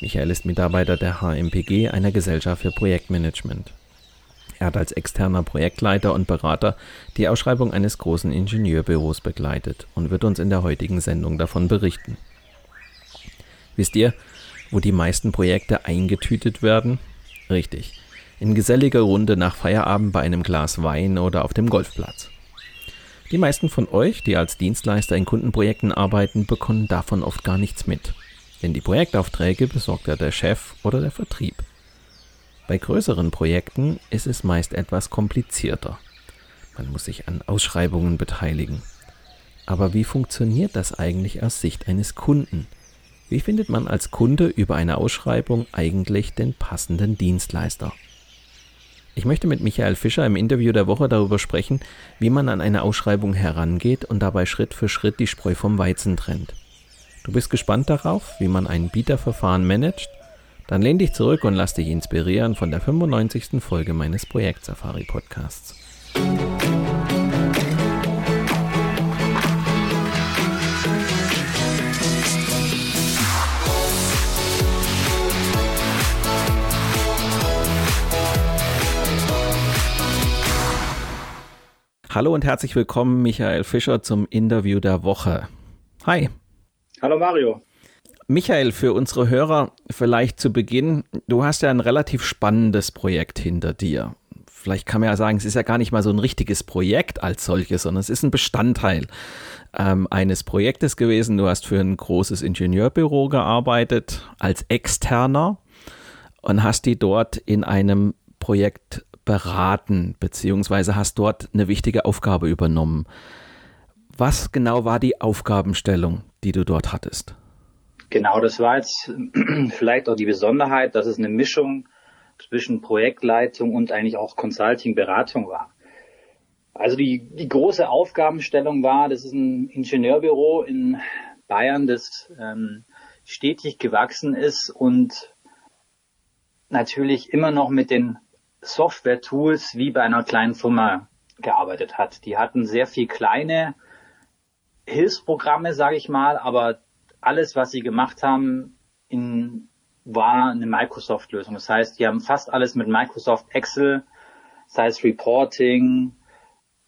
Michael ist Mitarbeiter der HMPG, einer Gesellschaft für Projektmanagement. Er hat als externer Projektleiter und Berater die Ausschreibung eines großen Ingenieurbüros begleitet und wird uns in der heutigen Sendung davon berichten. Wisst ihr, wo die meisten Projekte eingetütet werden? Richtig, in geselliger Runde nach Feierabend bei einem Glas Wein oder auf dem Golfplatz. Die meisten von euch, die als Dienstleister in Kundenprojekten arbeiten, bekommen davon oft gar nichts mit denn die Projektaufträge besorgt ja der Chef oder der Vertrieb. Bei größeren Projekten ist es meist etwas komplizierter. Man muss sich an Ausschreibungen beteiligen. Aber wie funktioniert das eigentlich aus Sicht eines Kunden? Wie findet man als Kunde über eine Ausschreibung eigentlich den passenden Dienstleister? Ich möchte mit Michael Fischer im Interview der Woche darüber sprechen, wie man an eine Ausschreibung herangeht und dabei Schritt für Schritt die Spreu vom Weizen trennt. Du bist gespannt darauf, wie man ein Bieterverfahren managt? Dann lehn dich zurück und lass dich inspirieren von der 95. Folge meines Projekt Safari Podcasts. Hallo und herzlich willkommen, Michael Fischer, zum Interview der Woche. Hi. Hallo Mario. Michael, für unsere Hörer vielleicht zu Beginn, du hast ja ein relativ spannendes Projekt hinter dir. Vielleicht kann man ja sagen, es ist ja gar nicht mal so ein richtiges Projekt als solches, sondern es ist ein Bestandteil ähm, eines Projektes gewesen. Du hast für ein großes Ingenieurbüro gearbeitet als Externer und hast die dort in einem Projekt beraten, beziehungsweise hast dort eine wichtige Aufgabe übernommen. Was genau war die Aufgabenstellung, die du dort hattest? Genau, das war jetzt vielleicht auch die Besonderheit, dass es eine Mischung zwischen Projektleitung und eigentlich auch Consulting-Beratung war. Also die, die große Aufgabenstellung war, das ist ein Ingenieurbüro in Bayern, das ähm, stetig gewachsen ist und natürlich immer noch mit den Software-Tools wie bei einer kleinen Firma gearbeitet hat. Die hatten sehr viel kleine Hilfsprogramme, sage ich mal, aber alles, was sie gemacht haben, in, war eine Microsoft-Lösung. Das heißt, die haben fast alles mit Microsoft Excel, sei es Reporting,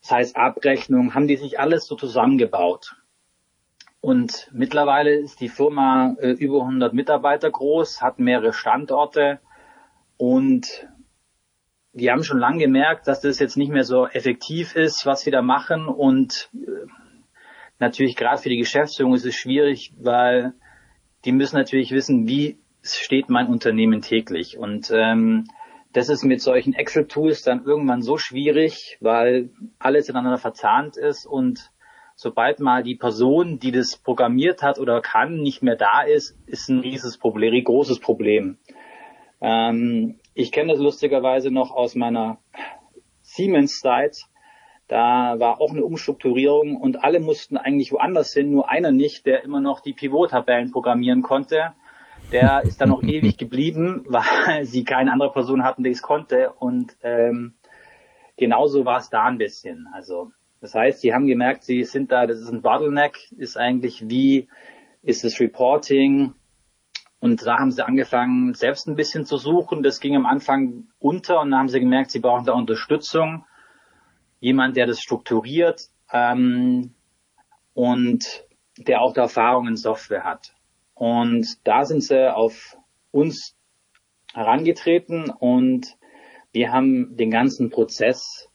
sei es Abrechnung, haben die sich alles so zusammengebaut. Und mittlerweile ist die Firma äh, über 100 Mitarbeiter groß, hat mehrere Standorte und die haben schon lange gemerkt, dass das jetzt nicht mehr so effektiv ist, was sie da machen und äh, natürlich gerade für die Geschäftsführung ist es schwierig, weil die müssen natürlich wissen, wie steht mein Unternehmen täglich. Und ähm, das ist mit solchen Excel-Tools dann irgendwann so schwierig, weil alles ineinander verzahnt ist und sobald mal die Person, die das programmiert hat oder kann, nicht mehr da ist, ist ein rieses Problem, großes Problem. Ähm, ich kenne das lustigerweise noch aus meiner Siemens-Zeit. Da war auch eine Umstrukturierung und alle mussten eigentlich woanders hin, nur einer nicht, der immer noch die Pivot-Tabellen programmieren konnte. Der ist dann noch ewig geblieben, weil sie keine andere Person hatten, die es konnte. Und ähm, genauso war es da ein bisschen. Also das heißt, sie haben gemerkt, sie sind da, das ist ein Bottleneck, ist eigentlich wie ist das Reporting. Und da haben sie angefangen, selbst ein bisschen zu suchen. Das ging am Anfang unter und dann haben sie gemerkt, sie brauchen da Unterstützung jemand, der das strukturiert ähm, und der auch Erfahrung in Software hat. Und da sind sie auf uns herangetreten und Wir haben den ganzen Prozess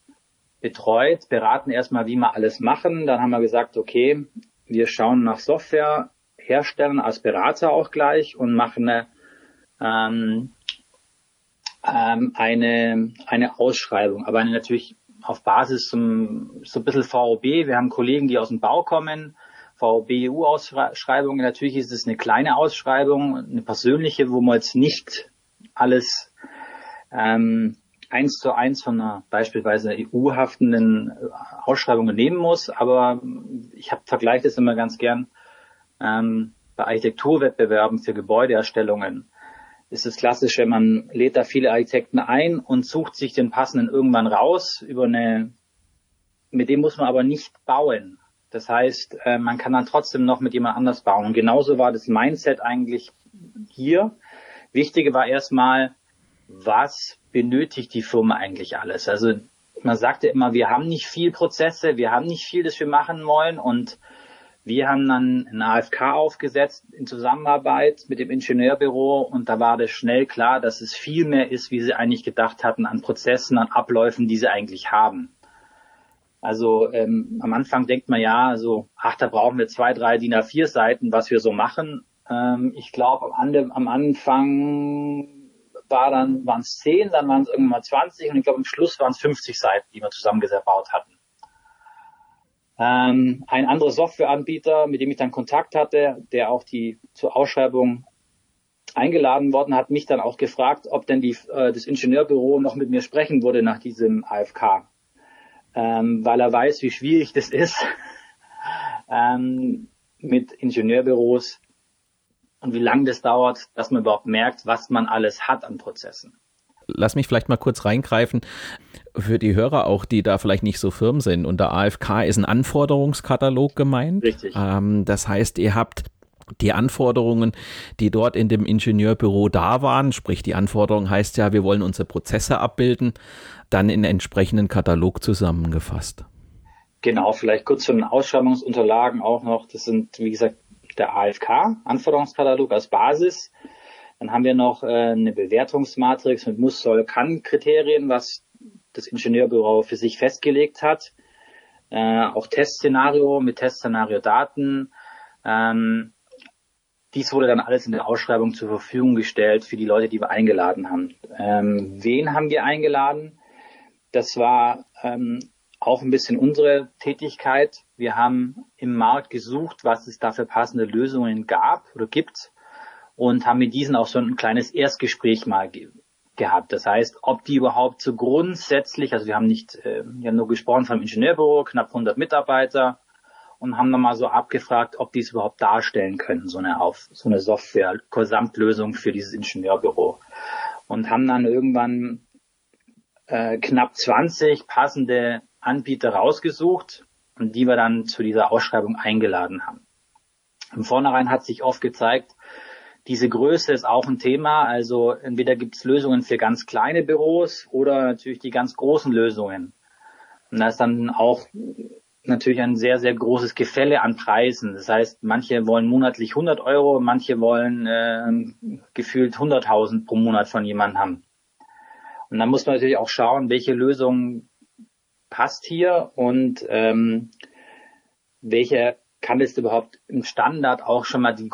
betreut, beraten erstmal, wie wir alles machen. Dann haben wir gesagt, okay, wir schauen nach Softwareherstellern als Berater auch gleich und machen eine, ähm, ähm, eine, eine Ausschreibung, aber eine natürlich auf Basis zum, so ein bisschen VOB. Wir haben Kollegen, die aus dem Bau kommen, VOB-EU-Ausschreibung. Natürlich ist es eine kleine Ausschreibung, eine persönliche, wo man jetzt nicht alles ähm, eins zu eins von einer beispielsweise EU-haftenden Ausschreibung nehmen muss. Aber ich hab, vergleiche das immer ganz gern ähm, bei Architekturwettbewerben für Gebäudeerstellungen ist das Klassische, man lädt da viele Architekten ein und sucht sich den passenden irgendwann raus über eine, mit dem muss man aber nicht bauen. Das heißt, äh, man kann dann trotzdem noch mit jemand anders bauen. Und genauso war das Mindset eigentlich hier. Wichtige war erstmal, was benötigt die Firma eigentlich alles? Also man sagte immer, wir haben nicht viel Prozesse, wir haben nicht viel, das wir machen wollen und wir haben dann ein AFK aufgesetzt in Zusammenarbeit mit dem Ingenieurbüro und da war das schnell klar, dass es viel mehr ist, wie sie eigentlich gedacht hatten, an Prozessen, an Abläufen, die sie eigentlich haben. Also ähm, am Anfang denkt man ja, also ach, da brauchen wir zwei, drei DIN A4 Seiten, was wir so machen. Ähm, ich glaube, am, am, Anfang war dann waren es zehn, dann waren es irgendwann mal 20 und ich glaube am Schluss waren es 50 Seiten, die wir zusammengebaut hatten. Ähm, ein anderer Softwareanbieter, mit dem ich dann Kontakt hatte, der auch die zur Ausschreibung eingeladen worden hat, mich dann auch gefragt, ob denn die, äh, das Ingenieurbüro noch mit mir sprechen würde nach diesem AFK, ähm, weil er weiß, wie schwierig das ist ähm, mit Ingenieurbüros und wie lange das dauert, dass man überhaupt merkt, was man alles hat an Prozessen. Lass mich vielleicht mal kurz reingreifen für die Hörer auch, die da vielleicht nicht so firm sind. Unter AFK ist ein Anforderungskatalog gemeint. Richtig. Ähm, das heißt, ihr habt die Anforderungen, die dort in dem Ingenieurbüro da waren, sprich die Anforderung heißt ja, wir wollen unsere Prozesse abbilden, dann in entsprechenden Katalog zusammengefasst. Genau, vielleicht kurz zu den Ausschreibungsunterlagen auch noch. Das sind, wie gesagt, der AFK, Anforderungskatalog als Basis. Dann haben wir noch äh, eine Bewertungsmatrix mit Muss, Soll, Kann Kriterien, was das Ingenieurbüro für sich festgelegt hat. Äh, auch Testszenario mit Testszenario-Daten. Ähm, dies wurde dann alles in der Ausschreibung zur Verfügung gestellt für die Leute, die wir eingeladen haben. Ähm, wen haben wir eingeladen? Das war ähm, auch ein bisschen unsere Tätigkeit. Wir haben im Markt gesucht, was es da für passende Lösungen gab oder gibt und haben mit diesen auch so ein kleines Erstgespräch mal ge gehabt. Das heißt, ob die überhaupt so grundsätzlich, also wir haben nicht, äh, wir haben nur gesprochen vom Ingenieurbüro, knapp 100 Mitarbeiter und haben dann mal so abgefragt, ob die es überhaupt darstellen können, so eine auf so eine Software Gesamtlösung für dieses Ingenieurbüro und haben dann irgendwann äh, knapp 20 passende Anbieter rausgesucht und die wir dann zu dieser Ausschreibung eingeladen haben. Im Vornherein hat sich oft gezeigt, diese Größe ist auch ein Thema. Also entweder gibt es Lösungen für ganz kleine Büros oder natürlich die ganz großen Lösungen. Und da ist dann auch natürlich ein sehr, sehr großes Gefälle an Preisen. Das heißt, manche wollen monatlich 100 Euro, manche wollen äh, gefühlt 100.000 pro Monat von jemandem haben. Und dann muss man natürlich auch schauen, welche Lösung passt hier und ähm, welche kann es überhaupt im Standard auch schon mal die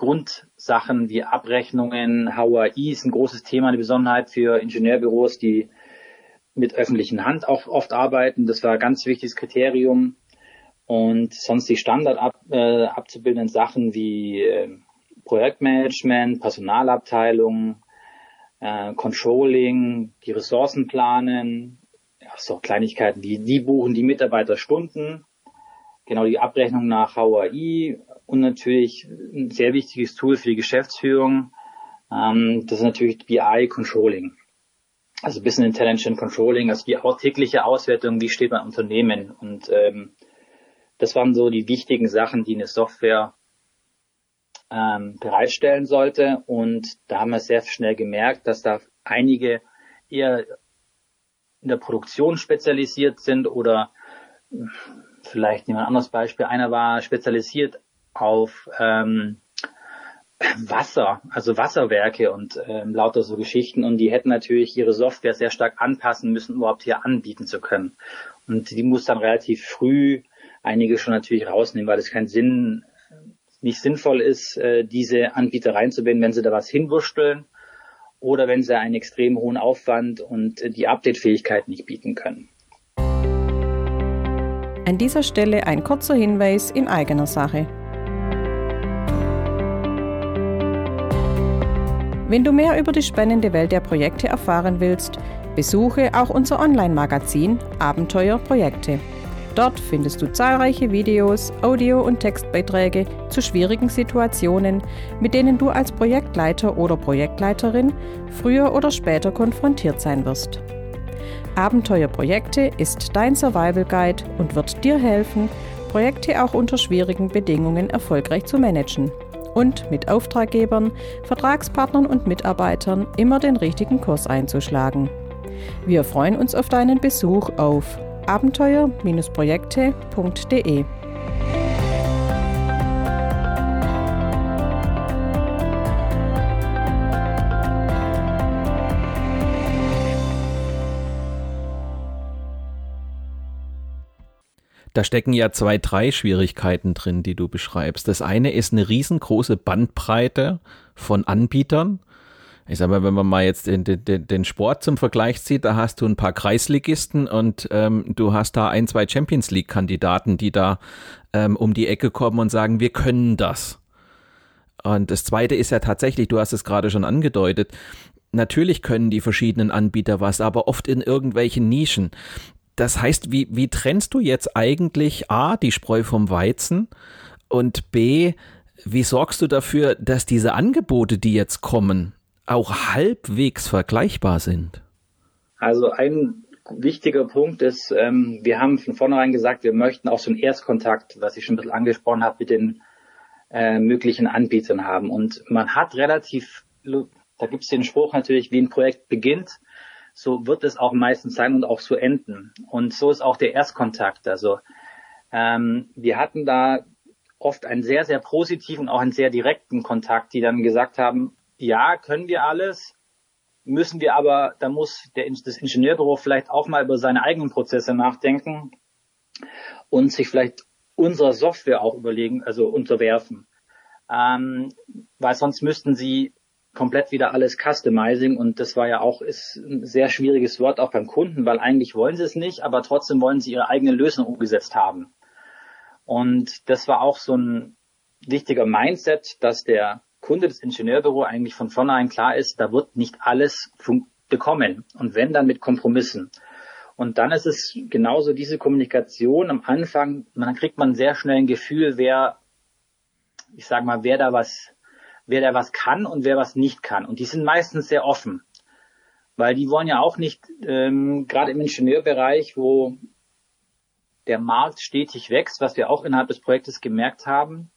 Grundsachen wie Abrechnungen, HUI ist ein großes Thema, eine Besonderheit für Ingenieurbüros, die mit öffentlichen Hand auch oft arbeiten. Das war ein ganz wichtiges Kriterium. Und sonst die Standard ab, äh, abzubildenden Sachen wie äh, Projektmanagement, Personalabteilung, äh, Controlling, die Ressourcen planen, ja, so Kleinigkeiten wie die buchen die Mitarbeiter Stunden genau die Abrechnung nach HUI und natürlich ein sehr wichtiges Tool für die Geschäftsführung. Ähm, das ist natürlich BI Controlling. Also Business Intelligent Controlling, also die tägliche Auswertung, wie steht mein Unternehmen. Und ähm, das waren so die wichtigen Sachen, die eine Software ähm, bereitstellen sollte. Und da haben wir sehr schnell gemerkt, dass da einige eher in der Produktion spezialisiert sind oder vielleicht nehmen wir ein anderes Beispiel. Einer war spezialisiert auf ähm, Wasser, also Wasserwerke und ähm, lauter so Geschichten. Und die hätten natürlich ihre Software sehr stark anpassen müssen, überhaupt hier anbieten zu können. Und die muss dann relativ früh einige schon natürlich rausnehmen, weil es keinen Sinn, nicht sinnvoll ist, äh, diese Anbieter reinzubinden, wenn sie da was hinwursteln oder wenn sie einen extrem hohen Aufwand und die Update-Fähigkeit nicht bieten können. An dieser Stelle ein kurzer Hinweis in eigener Sache. Wenn du mehr über die spannende Welt der Projekte erfahren willst, besuche auch unser Online-Magazin Abenteuer Projekte. Dort findest du zahlreiche Videos, Audio- und Textbeiträge zu schwierigen Situationen, mit denen du als Projektleiter oder Projektleiterin früher oder später konfrontiert sein wirst. Abenteuer Projekte ist dein Survival Guide und wird dir helfen, Projekte auch unter schwierigen Bedingungen erfolgreich zu managen und mit Auftraggebern, Vertragspartnern und Mitarbeitern immer den richtigen Kurs einzuschlagen. Wir freuen uns auf deinen Besuch auf abenteuer-projekte.de. Da stecken ja zwei, drei Schwierigkeiten drin, die du beschreibst. Das eine ist eine riesengroße Bandbreite von Anbietern. Ich sag mal, wenn man mal jetzt den, den, den Sport zum Vergleich zieht, da hast du ein paar Kreisligisten und ähm, du hast da ein, zwei Champions League-Kandidaten, die da ähm, um die Ecke kommen und sagen, wir können das. Und das zweite ist ja tatsächlich, du hast es gerade schon angedeutet, natürlich können die verschiedenen Anbieter was, aber oft in irgendwelchen Nischen. Das heißt, wie, wie trennst du jetzt eigentlich A, die Spreu vom Weizen und B, wie sorgst du dafür, dass diese Angebote, die jetzt kommen, auch halbwegs vergleichbar sind? Also ein wichtiger Punkt ist, ähm, wir haben von vornherein gesagt, wir möchten auch so einen Erstkontakt, was ich schon ein bisschen angesprochen habe, mit den äh, möglichen Anbietern haben. Und man hat relativ, da gibt es den Spruch natürlich, wie ein Projekt beginnt, so wird es auch meistens sein und auch so enden. Und so ist auch der Erstkontakt. Also ähm, wir hatten da oft einen sehr, sehr positiven, auch einen sehr direkten Kontakt, die dann gesagt haben, ja, können wir alles, müssen wir aber, da muss der, das Ingenieurbüro vielleicht auch mal über seine eigenen Prozesse nachdenken und sich vielleicht unserer Software auch überlegen, also unterwerfen. Ähm, weil sonst müssten sie komplett wieder alles Customizing und das war ja auch ist ein sehr schwieriges Wort auch beim Kunden, weil eigentlich wollen sie es nicht, aber trotzdem wollen sie ihre eigene Lösung umgesetzt haben. Und das war auch so ein wichtiger Mindset, dass der Kunde des Ingenieurbüro eigentlich von vornherein klar ist, da wird nicht alles bekommen und wenn dann mit Kompromissen. Und dann ist es genauso diese Kommunikation am Anfang, man kriegt man sehr schnell ein Gefühl, wer, ich sag mal, wer da was wer da was kann und wer was nicht kann. Und die sind meistens sehr offen, weil die wollen ja auch nicht, ähm, gerade im Ingenieurbereich, wo der Markt stetig wächst, was wir auch innerhalb des Projektes gemerkt haben,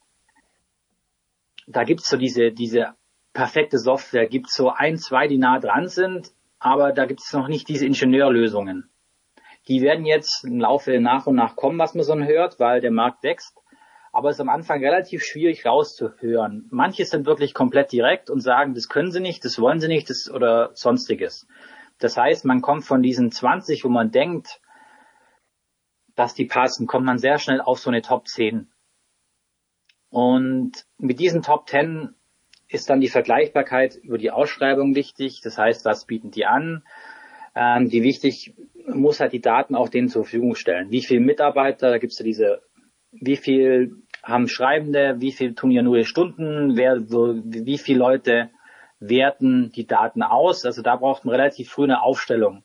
da gibt's so diese, diese perfekte Software, gibt's so ein, zwei, die nah dran sind, aber da gibt's noch nicht diese Ingenieurlösungen. Die werden jetzt im Laufe nach und nach kommen, was man so hört, weil der Markt wächst aber es ist am Anfang relativ schwierig rauszuhören. Manche sind wirklich komplett direkt und sagen, das können sie nicht, das wollen sie nicht, das oder sonstiges. Das heißt, man kommt von diesen 20, wo man denkt, dass die passen, kommt man sehr schnell auf so eine Top 10. Und mit diesen Top 10 ist dann die Vergleichbarkeit über die Ausschreibung wichtig. Das heißt, was bieten die an? Ähm, die wichtig muss halt die Daten auch denen zur Verfügung stellen. Wie viele Mitarbeiter, da gibt es ja diese wie viel haben Schreibende, wie viel tun ja nur Stunden, wer, wie viele Leute werten die Daten aus. Also da braucht man relativ früh eine Aufstellung,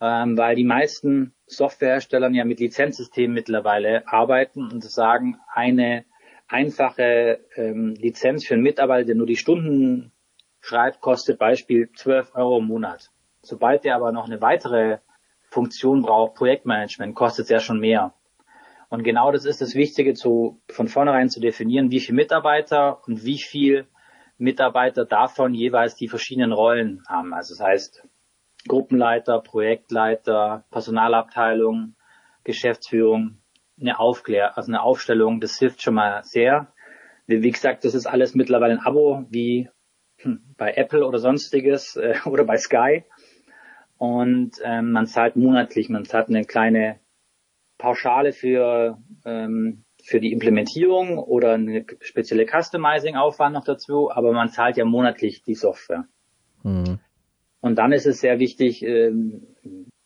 ähm, weil die meisten Softwarehersteller ja mit Lizenzsystemen mittlerweile arbeiten und sagen, eine einfache ähm, Lizenz für einen Mitarbeiter, der nur die Stunden schreibt, kostet Beispiel 12 Euro im Monat. Sobald der aber noch eine weitere Funktion braucht, Projektmanagement, kostet es ja schon mehr. Und genau das ist das Wichtige, zu, von vornherein zu definieren, wie viele Mitarbeiter und wie viel Mitarbeiter davon jeweils die verschiedenen Rollen haben. Also das heißt Gruppenleiter, Projektleiter, Personalabteilung, Geschäftsführung, eine Aufklär, also eine Aufstellung, das hilft schon mal sehr. Wie gesagt, das ist alles mittlerweile ein Abo wie hm, bei Apple oder sonstiges äh, oder bei Sky. Und ähm, man zahlt monatlich, man zahlt eine kleine Pauschale für, ähm, für die Implementierung oder eine spezielle Customizing-Aufwand noch dazu, aber man zahlt ja monatlich die Software. Mhm. Und dann ist es sehr wichtig, ähm,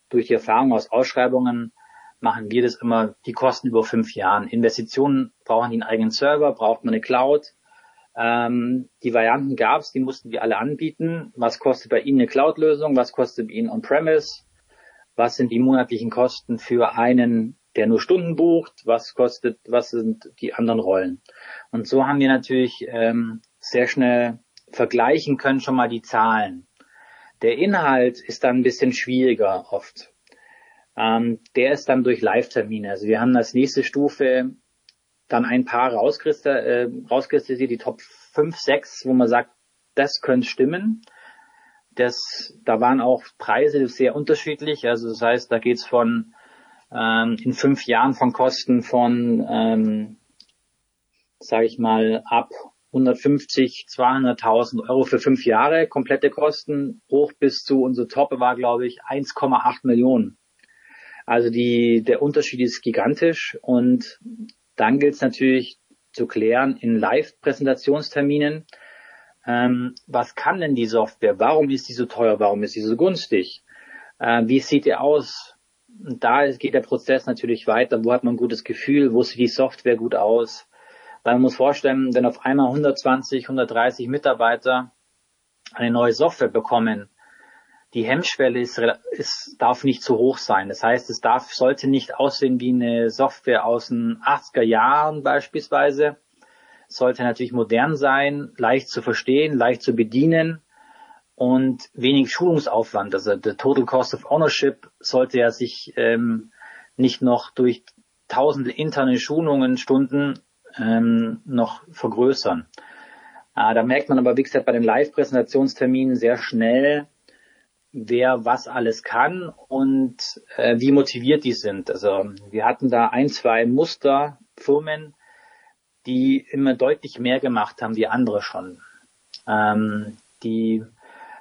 durch die Erfahrung aus Ausschreibungen machen wir das immer die Kosten über fünf Jahren. Investitionen brauchen die einen eigenen Server, braucht man eine Cloud. Ähm, die Varianten gab es, die mussten wir alle anbieten. Was kostet bei Ihnen eine Cloud-Lösung? Was kostet bei Ihnen On-Premise? Was sind die monatlichen Kosten für einen, der nur Stunden bucht? Was kostet, was sind die anderen Rollen? Und so haben wir natürlich ähm, sehr schnell vergleichen können schon mal die Zahlen. Der Inhalt ist dann ein bisschen schwieriger oft. Ähm, der ist dann durch Live-Termine. Also wir haben als nächste Stufe dann ein paar rauskristallisiert, äh, rauskristallisiert, die Top 5, 6, wo man sagt, das könnte stimmen. Das, da waren auch Preise sehr unterschiedlich. Also das heißt, da geht's von ähm, in fünf Jahren von Kosten von, ähm, sage ich mal, ab 150, 200.000 Euro für fünf Jahre komplette Kosten hoch bis zu unser Top war, glaube ich, 1,8 Millionen. Also die, der Unterschied ist gigantisch und dann gilt es natürlich zu klären in Live-Präsentationsterminen, ähm, was kann denn die Software? Warum ist die so teuer? Warum ist sie so günstig? Äh, wie sieht die aus? Und da geht der Prozess natürlich weiter. Wo hat man ein gutes Gefühl? Wo sieht die Software gut aus? Weil man muss vorstellen, wenn auf einmal 120, 130 Mitarbeiter eine neue Software bekommen, die Hemmschwelle ist, ist, darf nicht zu hoch sein. Das heißt, es darf, sollte nicht aussehen wie eine Software aus den 80er Jahren beispielsweise. Sollte natürlich modern sein, leicht zu verstehen, leicht zu bedienen und wenig Schulungsaufwand. Also der Total Cost of Ownership sollte ja sich ähm, nicht noch durch tausende interne Schulungen, Stunden ähm, noch vergrößern. Äh, da merkt man aber, wie gesagt, bei den Live-Präsentationsterminen sehr schnell, wer was alles kann und äh, wie motiviert die sind. Also wir hatten da ein, zwei Musterfirmen, die immer deutlich mehr gemacht haben wie andere schon. Ähm, die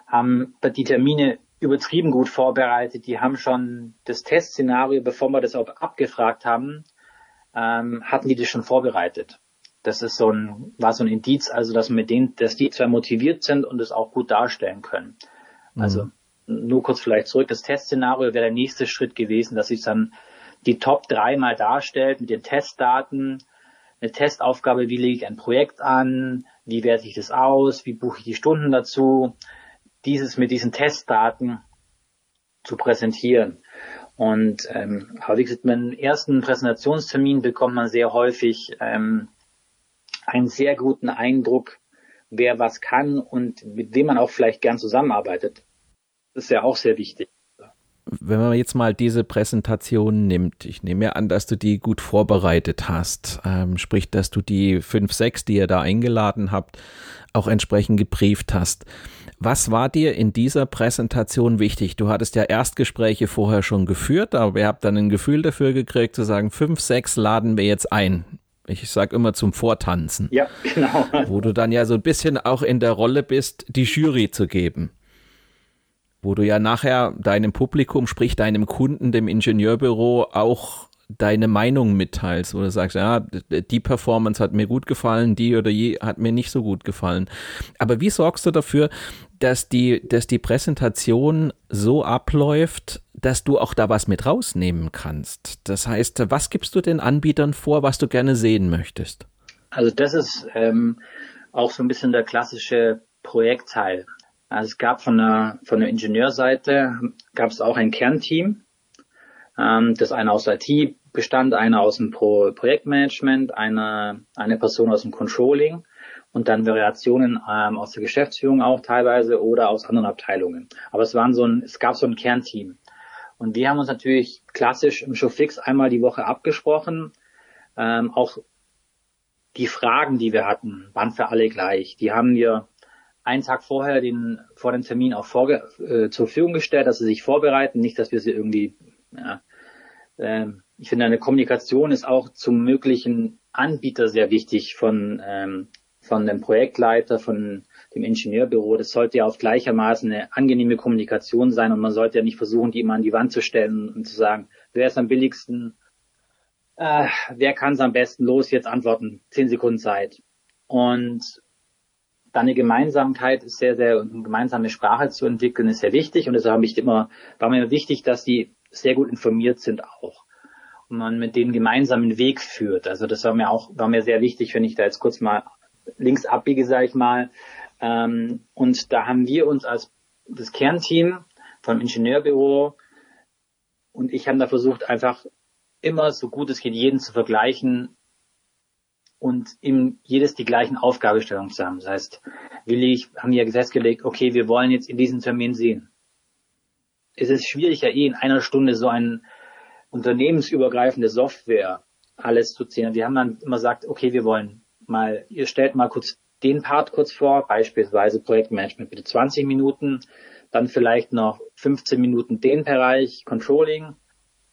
haben die Termine übertrieben gut vorbereitet. Die haben schon das Testszenario, bevor wir das auch abgefragt haben, ähm, hatten die das schon vorbereitet. Das ist so ein, war so ein Indiz, also dass mit denen, dass die zwei motiviert sind und es auch gut darstellen können. Also mhm nur kurz vielleicht zurück, das Testszenario wäre der nächste Schritt gewesen, dass sich dann die Top 3 mal darstellt mit den Testdaten, eine Testaufgabe, wie lege ich ein Projekt an, wie werte ich das aus, wie buche ich die Stunden dazu, dieses mit diesen Testdaten zu präsentieren. Und ähm, aber wie gesagt, dem ersten Präsentationstermin bekommt man sehr häufig ähm, einen sehr guten Eindruck, wer was kann und mit wem man auch vielleicht gern zusammenarbeitet. Das ist ja auch sehr wichtig. Wenn man jetzt mal diese Präsentation nimmt, ich nehme ja an, dass du die gut vorbereitet hast, ähm, sprich, dass du die fünf, sechs, die ihr da eingeladen habt, auch entsprechend gebrieft hast. Was war dir in dieser Präsentation wichtig? Du hattest ja Erstgespräche vorher schon geführt, aber ihr habt dann ein Gefühl dafür gekriegt, zu sagen, fünf, sechs laden wir jetzt ein. Ich sag immer zum Vortanzen. Ja, genau. Wo du dann ja so ein bisschen auch in der Rolle bist, die Jury zu geben wo du ja nachher deinem Publikum, sprich deinem Kunden, dem Ingenieurbüro auch deine Meinung mitteilst, du sagst, ja, die Performance hat mir gut gefallen, die oder die hat mir nicht so gut gefallen. Aber wie sorgst du dafür, dass die, dass die Präsentation so abläuft, dass du auch da was mit rausnehmen kannst? Das heißt, was gibst du den Anbietern vor, was du gerne sehen möchtest? Also das ist ähm, auch so ein bisschen der klassische Projektteil. Also es gab von der, von der Ingenieurseite gab es auch ein Kernteam, ähm, das einer aus IT bestand, einer aus dem Pro Projektmanagement, eine, eine Person aus dem Controlling und dann Variationen ähm, aus der Geschäftsführung auch teilweise oder aus anderen Abteilungen. Aber es waren so ein, es gab so ein Kernteam. Und wir haben uns natürlich klassisch im Showfix einmal die Woche abgesprochen. Ähm, auch die Fragen, die wir hatten, waren für alle gleich. Die haben wir einen Tag vorher den, vor dem Termin auch vorge äh, zur Verfügung gestellt, dass sie sich vorbereiten, nicht, dass wir sie irgendwie ja, ähm, ich finde, eine Kommunikation ist auch zum möglichen Anbieter sehr wichtig von, ähm, von dem Projektleiter, von dem Ingenieurbüro. Das sollte ja auch gleichermaßen eine angenehme Kommunikation sein und man sollte ja nicht versuchen, die immer an die Wand zu stellen und zu sagen, wer ist am billigsten, äh, wer kann es am besten, los, jetzt antworten, zehn Sekunden Zeit. Und dann eine Gemeinsamkeit ist sehr, sehr, eine gemeinsame Sprache zu entwickeln, ist sehr wichtig und deshalb habe ich immer, war mir wichtig, dass die sehr gut informiert sind auch und man mit denen gemeinsamen Weg führt. Also das war mir auch, war mir sehr wichtig, wenn ich da jetzt kurz mal links abbiege, sage ich mal. Ähm, und da haben wir uns als das Kernteam vom Ingenieurbüro und ich haben da versucht, einfach immer so gut es geht, jeden zu vergleichen und ihm jedes die gleichen Aufgabestellungen zu haben. Das heißt, Willi, haben ja festgelegt, okay, wir wollen jetzt in diesem Termin sehen. Es ist schwierig ja eh in einer Stunde so ein unternehmensübergreifende Software alles zu zählen. Wir haben dann immer gesagt, okay, wir wollen mal, ihr stellt mal kurz den Part kurz vor, beispielsweise Projektmanagement bitte 20 Minuten, dann vielleicht noch 15 Minuten den Bereich Controlling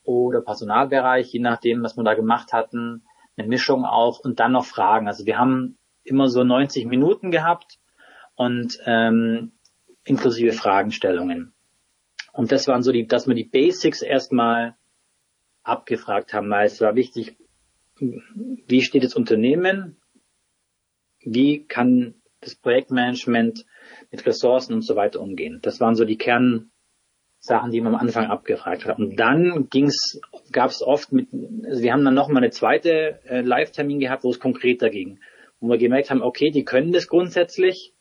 oder Personalbereich, je nachdem, was wir da gemacht hatten, eine Mischung auch und dann noch Fragen. Also wir haben immer so 90 Minuten gehabt und ähm, inklusive Fragestellungen. Und das waren so die, dass wir die Basics erstmal abgefragt haben, weil es war wichtig, wie steht das Unternehmen, wie kann das Projektmanagement mit Ressourcen und so weiter umgehen. Das waren so die Kernsachen, die wir am Anfang abgefragt haben. Und dann ging's, gab es oft mit, also wir haben dann nochmal eine zweite äh, Live-Termin gehabt, wo es konkreter ging, wo wir gemerkt haben, okay, die können das grundsätzlich.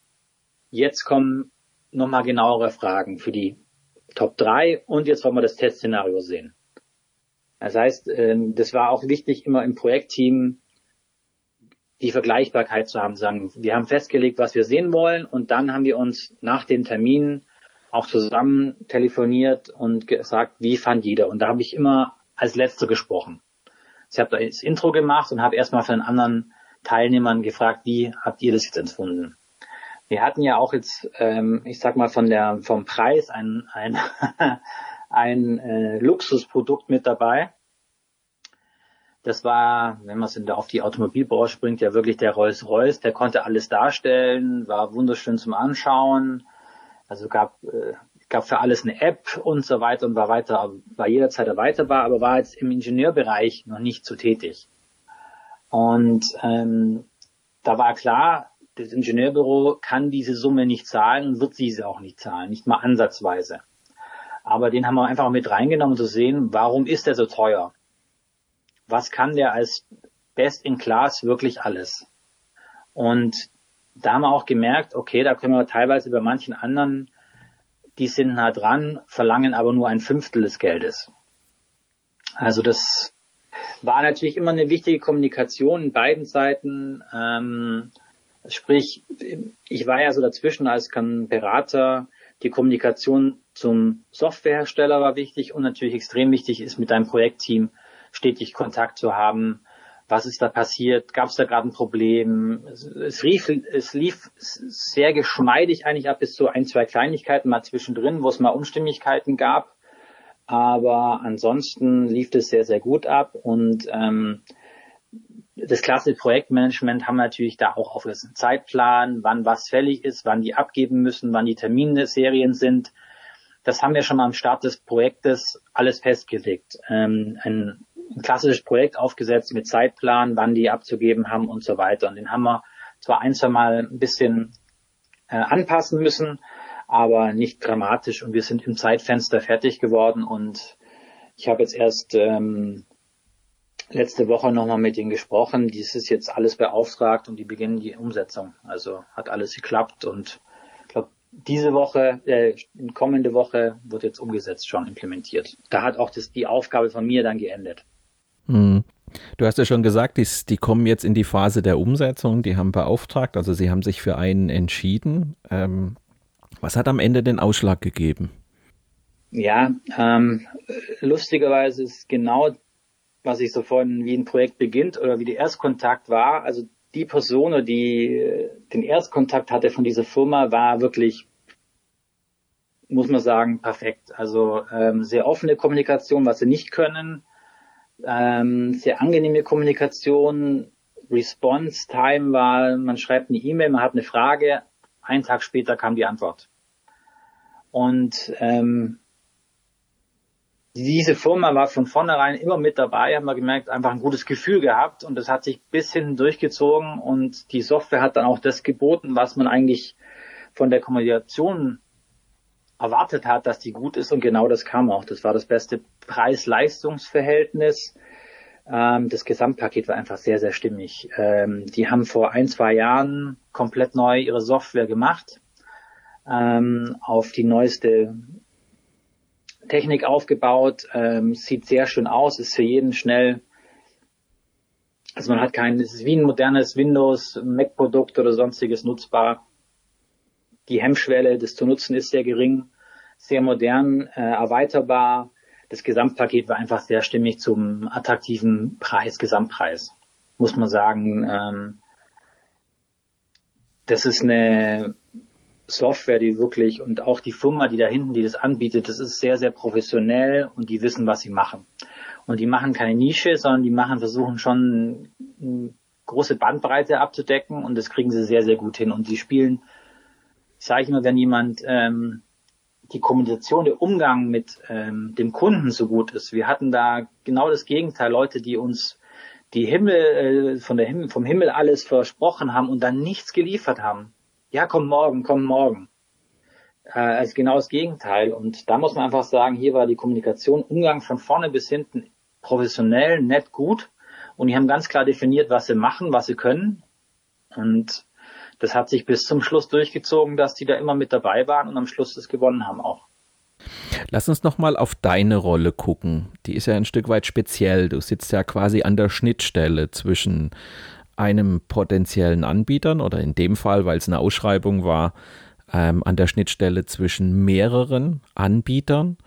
Jetzt kommen nochmal genauere Fragen für die Top 3 und jetzt wollen wir das Testszenario sehen. Das heißt, ähm, das war auch wichtig, immer im Projektteam die Vergleichbarkeit zu haben, sagen, wir haben festgelegt, was wir sehen wollen und dann haben wir uns nach dem Termin auch zusammen telefoniert und gesagt, wie fand jeder? Und da habe ich immer als Letzter gesprochen. Ich habe da das Intro gemacht und habe erstmal von den anderen Teilnehmern gefragt, wie habt ihr das jetzt empfunden? Wir hatten ja auch jetzt, ähm, ich sag mal, von der vom Preis ein, ein, ein äh, Luxusprodukt mit dabei. Das war, wenn man es auf die Automobilbranche bringt, ja wirklich der Rolls-Royce. Der konnte alles darstellen, war wunderschön zum Anschauen. Also gab, äh, gab für alles eine App und so weiter und war weiter, war jederzeit erweiterbar, aber war jetzt im Ingenieurbereich noch nicht so tätig. Und ähm, da war klar, das Ingenieurbüro kann diese Summe nicht zahlen und wird sie auch nicht zahlen, nicht mal ansatzweise. Aber den haben wir einfach mit reingenommen, um zu sehen, warum ist der so teuer? was kann der als Best in Class wirklich alles? Und da haben wir auch gemerkt, okay, da können wir teilweise bei manchen anderen, die sind nah dran, verlangen aber nur ein Fünftel des Geldes. Also das war natürlich immer eine wichtige Kommunikation in beiden Seiten. Ähm, sprich, ich war ja so dazwischen als Berater. Die Kommunikation zum Softwarehersteller war wichtig und natürlich extrem wichtig ist mit deinem Projektteam stetig Kontakt zu haben. Was ist da passiert? Gab es da gerade ein Problem? Es, rief, es lief sehr geschmeidig eigentlich ab bis zu ein, zwei Kleinigkeiten mal zwischendrin, wo es mal Unstimmigkeiten gab. Aber ansonsten lief es sehr, sehr gut ab und ähm, das klassische Projektmanagement haben wir natürlich da auch auf einen Zeitplan, wann was fällig ist, wann die abgeben müssen, wann die Termine Serien sind. Das haben wir schon mal am Start des Projektes alles festgelegt. Ähm, ein ein klassisches Projekt aufgesetzt mit Zeitplan, wann die abzugeben haben und so weiter. Und den haben wir zwar ein, zwei Mal ein bisschen äh, anpassen müssen, aber nicht dramatisch. Und wir sind im Zeitfenster fertig geworden. Und ich habe jetzt erst ähm, letzte Woche nochmal mit ihnen gesprochen. Dies ist jetzt alles beauftragt und die beginnen die Umsetzung. Also hat alles geklappt und ich glaube, diese Woche, äh, kommende Woche wird jetzt umgesetzt, schon implementiert. Da hat auch das, die Aufgabe von mir dann geendet. Mhm. Du hast ja schon gesagt, die, die, kommen jetzt in die Phase der Umsetzung, die haben beauftragt, also sie haben sich für einen entschieden. Ähm, was hat am Ende den Ausschlag gegeben? Ja, ähm, lustigerweise ist genau, was ich so vorhin, wie ein Projekt beginnt oder wie der Erstkontakt war. Also die Person, die den Erstkontakt hatte von dieser Firma, war wirklich, muss man sagen, perfekt. Also ähm, sehr offene Kommunikation, was sie nicht können ähm, sehr angenehme Kommunikation. Response Time war, man schreibt eine E-Mail, man hat eine Frage, einen Tag später kam die Antwort. Und ähm, diese Firma war von vornherein immer mit dabei, haben wir gemerkt, einfach ein gutes Gefühl gehabt und das hat sich bis hin durchgezogen und die Software hat dann auch das geboten, was man eigentlich von der Kommunikation erwartet hat, dass die gut ist und genau das kam auch. Das war das beste Preis-Leistungs-Verhältnis. Ähm, das Gesamtpaket war einfach sehr, sehr stimmig. Ähm, die haben vor ein, zwei Jahren komplett neu ihre Software gemacht, ähm, auf die neueste Technik aufgebaut, ähm, sieht sehr schön aus, ist für jeden schnell. Also man hat kein, es ist wie ein modernes Windows, Mac-Produkt oder sonstiges nutzbar. Die Hemmschwelle, das zu nutzen, ist sehr gering, sehr modern, äh, erweiterbar. Das Gesamtpaket war einfach sehr stimmig zum attraktiven Preis, Gesamtpreis, muss man sagen. Ähm, das ist eine Software, die wirklich und auch die Firma, die da hinten, die das anbietet, das ist sehr, sehr professionell und die wissen, was sie machen. Und die machen keine Nische, sondern die machen, versuchen schon große Bandbreite abzudecken und das kriegen sie sehr, sehr gut hin. Und sie spielen, sage ich immer, wenn jemand ähm, die Kommunikation, der Umgang mit ähm, dem Kunden so gut ist. Wir hatten da genau das Gegenteil, Leute, die uns die Himmel äh, von der Himmel vom Himmel alles versprochen haben und dann nichts geliefert haben ja, komm morgen, komm morgen. Äh, also genau das Gegenteil. Und da muss man einfach sagen, hier war die Kommunikation, Umgang von vorne bis hinten professionell, nett, gut. Und die haben ganz klar definiert, was sie machen, was sie können. Und das hat sich bis zum Schluss durchgezogen, dass die da immer mit dabei waren und am Schluss das gewonnen haben auch. Lass uns nochmal auf deine Rolle gucken. Die ist ja ein Stück weit speziell. Du sitzt ja quasi an der Schnittstelle zwischen einem potenziellen Anbietern oder in dem Fall, weil es eine Ausschreibung war, ähm, an der Schnittstelle zwischen mehreren Anbietern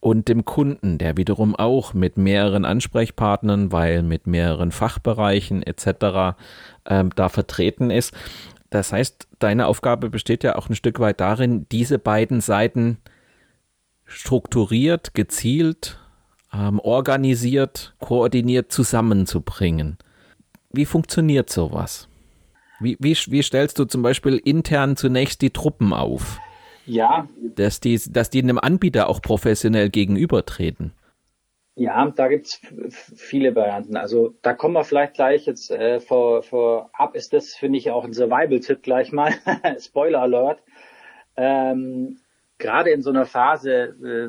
und dem Kunden, der wiederum auch mit mehreren Ansprechpartnern, weil mit mehreren Fachbereichen etc. Ähm, da vertreten ist. Das heißt, deine Aufgabe besteht ja auch ein Stück weit darin, diese beiden Seiten strukturiert, gezielt, ähm, organisiert, koordiniert zusammenzubringen. Wie funktioniert sowas? Wie, wie, wie stellst du zum Beispiel intern zunächst die Truppen auf? Ja. Dass die, dass die einem Anbieter auch professionell gegenübertreten. Ja, da gibt's viele Varianten. Also da kommen wir vielleicht gleich jetzt äh, vor, vorab ist das, finde ich, auch ein Survival-Tipp gleich mal. Spoiler Alert. Ähm, Gerade in so einer Phase, äh,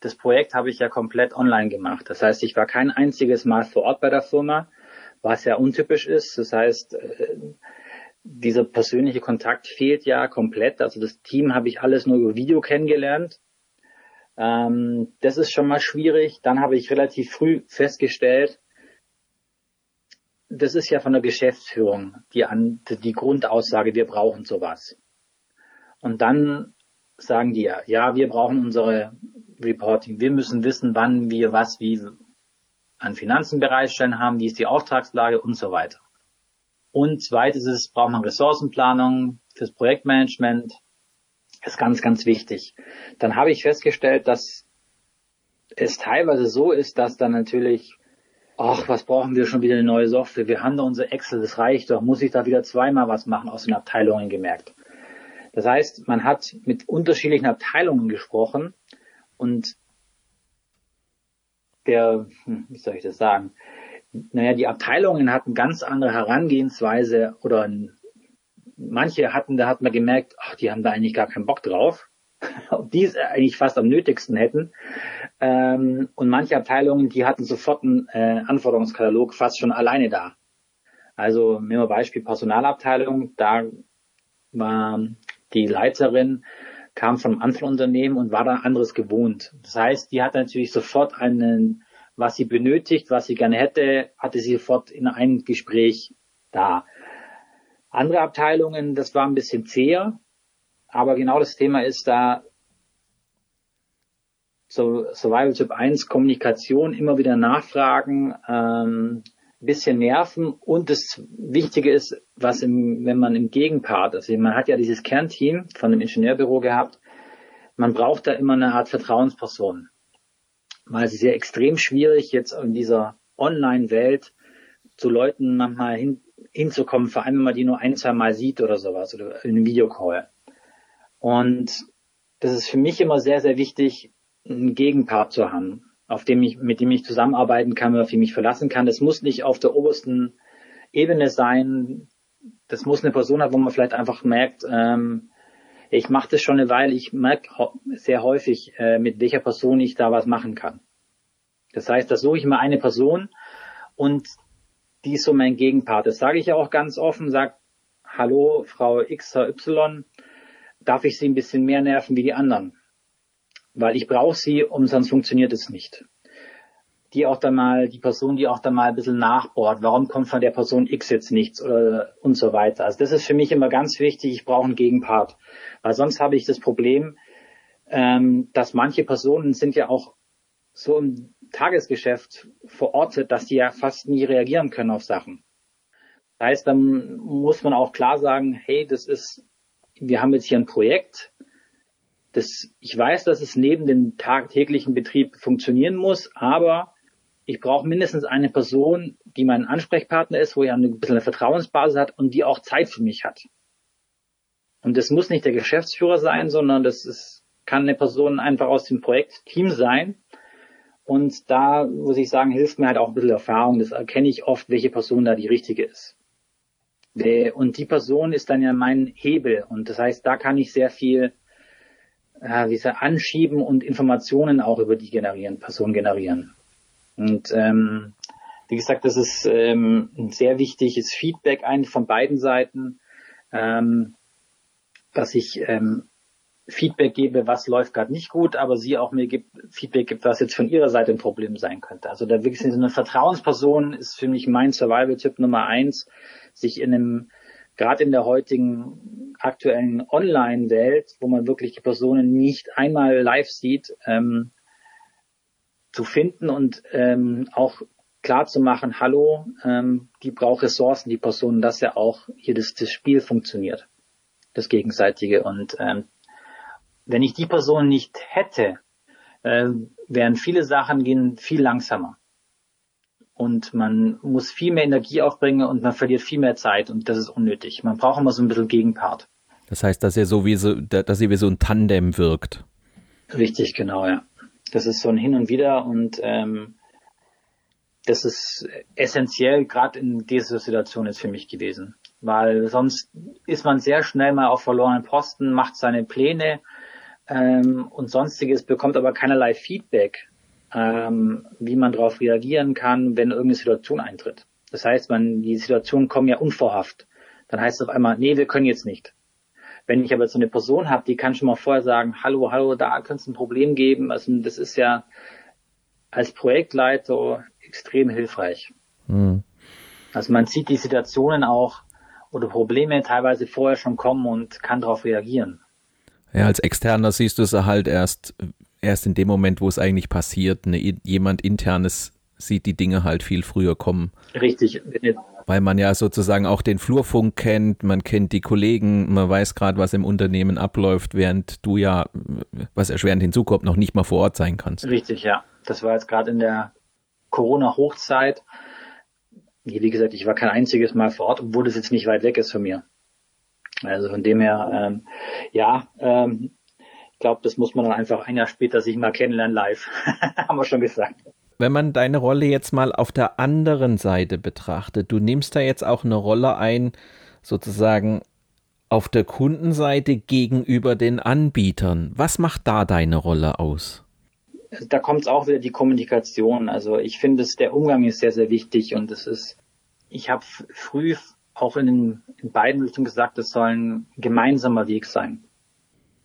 das Projekt habe ich ja komplett online gemacht. Das heißt, ich war kein einziges Mal vor Ort bei der Firma was ja untypisch ist. Das heißt, äh, dieser persönliche Kontakt fehlt ja komplett. Also das Team habe ich alles nur über Video kennengelernt. Ähm, das ist schon mal schwierig. Dann habe ich relativ früh festgestellt, das ist ja von der Geschäftsführung die, an, die Grundaussage, wir brauchen sowas. Und dann sagen die ja, ja, wir brauchen unsere Reporting. Wir müssen wissen, wann wir was wie an Finanzen bereitstellen haben, wie ist die Auftragslage und so weiter. Und zweites ist, braucht man Ressourcenplanung fürs Projektmanagement. Das ist ganz, ganz wichtig. Dann habe ich festgestellt, dass es teilweise so ist, dass dann natürlich, ach, was brauchen wir schon wieder eine neue Software? Wir haben da unser Excel, das reicht doch. Muss ich da wieder zweimal was machen aus den Abteilungen gemerkt. Das heißt, man hat mit unterschiedlichen Abteilungen gesprochen und der, hm, wie soll ich das sagen? Naja, die Abteilungen hatten ganz andere Herangehensweise oder manche hatten, da hat man gemerkt, ach, die haben da eigentlich gar keinen Bock drauf, die es eigentlich fast am nötigsten hätten. Ähm, und manche Abteilungen, die hatten sofort einen äh, Anforderungskatalog fast schon alleine da. Also nehmen wir Beispiel Personalabteilung, da war die Leiterin kam von einem anderen Unternehmen und war da anderes gewohnt. Das heißt, die hat natürlich sofort einen, was sie benötigt, was sie gerne hätte, hatte sie sofort in einem Gespräch da. Andere Abteilungen, das war ein bisschen zäher, aber genau das Thema ist da so Survival Typ 1 Kommunikation, immer wieder nachfragen, ähm, bisschen nerven und das Wichtige ist, was im, wenn man im Gegenpart, also man hat ja dieses Kernteam von dem Ingenieurbüro gehabt, man braucht da immer eine Art Vertrauensperson. weil es ist ja extrem schwierig, jetzt in dieser Online-Welt zu Leuten manchmal hin, hinzukommen, vor allem wenn man die nur ein, zwei Mal sieht oder sowas oder in einem Videocall. Und das ist für mich immer sehr, sehr wichtig, einen Gegenpart zu haben, auf dem ich, mit dem ich zusammenarbeiten kann, auf dem ich verlassen kann. Das muss nicht auf der obersten Ebene sein. Das muss eine Person haben, wo man vielleicht einfach merkt, ähm, ich mache das schon eine Weile, ich merke sehr häufig, äh, mit welcher Person ich da was machen kann. Das heißt, da suche ich mir eine Person und die ist so mein Gegenpart. Das sage ich auch ganz offen, sag, hallo, Frau XY, darf ich Sie ein bisschen mehr nerven wie die anderen? Weil ich brauche sie, um sonst funktioniert es nicht. Die auch dann mal, die Person, die auch dann mal ein bisschen nachbohrt, warum kommt von der Person X jetzt nichts oder und so weiter. Also das ist für mich immer ganz wichtig, ich brauche einen Gegenpart. Weil sonst habe ich das Problem, ähm, dass manche Personen sind ja auch so im Tagesgeschäft verortet, dass die ja fast nie reagieren können auf Sachen. Das heißt, dann muss man auch klar sagen, hey, das ist, wir haben jetzt hier ein Projekt, das, ich weiß, dass es neben dem tagtäglichen Betrieb funktionieren muss, aber ich brauche mindestens eine Person, die mein Ansprechpartner ist, wo ich ein bisschen eine Vertrauensbasis hat und die auch Zeit für mich hat. Und das muss nicht der Geschäftsführer sein, sondern das ist, kann eine Person einfach aus dem Projektteam sein, und da muss ich sagen, hilft mir halt auch ein bisschen Erfahrung. Das erkenne ich oft, welche Person da die richtige ist. Und die Person ist dann ja mein Hebel. Und das heißt, da kann ich sehr viel äh, wie gesagt, anschieben und Informationen auch über die generieren, Person generieren. Und ähm, wie gesagt, das ist ähm, ein sehr wichtiges Feedback eigentlich von beiden Seiten, ähm, dass ich ähm, Feedback gebe, was läuft gerade nicht gut, aber sie auch mir gibt, Feedback gibt, was jetzt von ihrer Seite ein Problem sein könnte. Also da wirklich so eine Vertrauensperson ist für mich mein Survival-Tipp Nummer eins, sich in einem, gerade in der heutigen aktuellen Online-Welt, wo man wirklich die Personen nicht einmal live sieht, ähm, zu finden und ähm, auch klar zu machen, hallo, ähm, die braucht Ressourcen, die Personen, dass ja auch hier das, das Spiel funktioniert, das Gegenseitige. Und ähm, wenn ich die Person nicht hätte, äh, wären viele Sachen gehen viel langsamer. Und man muss viel mehr Energie aufbringen und man verliert viel mehr Zeit und das ist unnötig. Man braucht immer so ein bisschen Gegenpart. Das heißt, dass er so wie so, dass ihr wie so ein Tandem wirkt. Richtig, genau, ja. Das ist so ein Hin und Wieder und ähm, das ist essentiell gerade in dieser Situation ist für mich gewesen. Weil sonst ist man sehr schnell mal auf verlorenen Posten, macht seine Pläne ähm, und sonstiges, bekommt aber keinerlei Feedback, ähm, wie man darauf reagieren kann, wenn irgendeine Situation eintritt. Das heißt, man, die Situationen kommen ja unvorhaft. Dann heißt es auf einmal, nee, wir können jetzt nicht. Wenn ich aber so eine Person habe, die kann schon mal vorher sagen, hallo, hallo, da könnte es ein Problem geben. Also das ist ja als Projektleiter extrem hilfreich. Mhm. Also man sieht die Situationen auch oder Probleme teilweise vorher schon kommen und kann darauf reagieren. Ja, als Externer siehst du es halt erst, erst in dem Moment, wo es eigentlich passiert. Ne, jemand internes sieht die Dinge halt viel früher kommen. Richtig. Weil man ja sozusagen auch den Flurfunk kennt, man kennt die Kollegen, man weiß gerade, was im Unternehmen abläuft, während du ja, was erschwerend hinzukommt, noch nicht mal vor Ort sein kannst. Richtig, ja. Das war jetzt gerade in der Corona-Hochzeit. Wie gesagt, ich war kein einziges Mal vor Ort, obwohl das jetzt nicht weit weg ist von mir. Also von dem her, ähm, ja, ähm, glaube, das muss man dann einfach ein Jahr später sich mal kennenlernen live. Haben wir schon gesagt. Wenn man deine Rolle jetzt mal auf der anderen Seite betrachtet, du nimmst da jetzt auch eine Rolle ein, sozusagen auf der Kundenseite gegenüber den Anbietern. Was macht da deine Rolle aus? Da kommt es auch wieder die Kommunikation. Also ich finde, der Umgang ist sehr, sehr wichtig und es ist, ich habe früh auch in, den, in beiden Richtungen gesagt, es soll ein gemeinsamer Weg sein.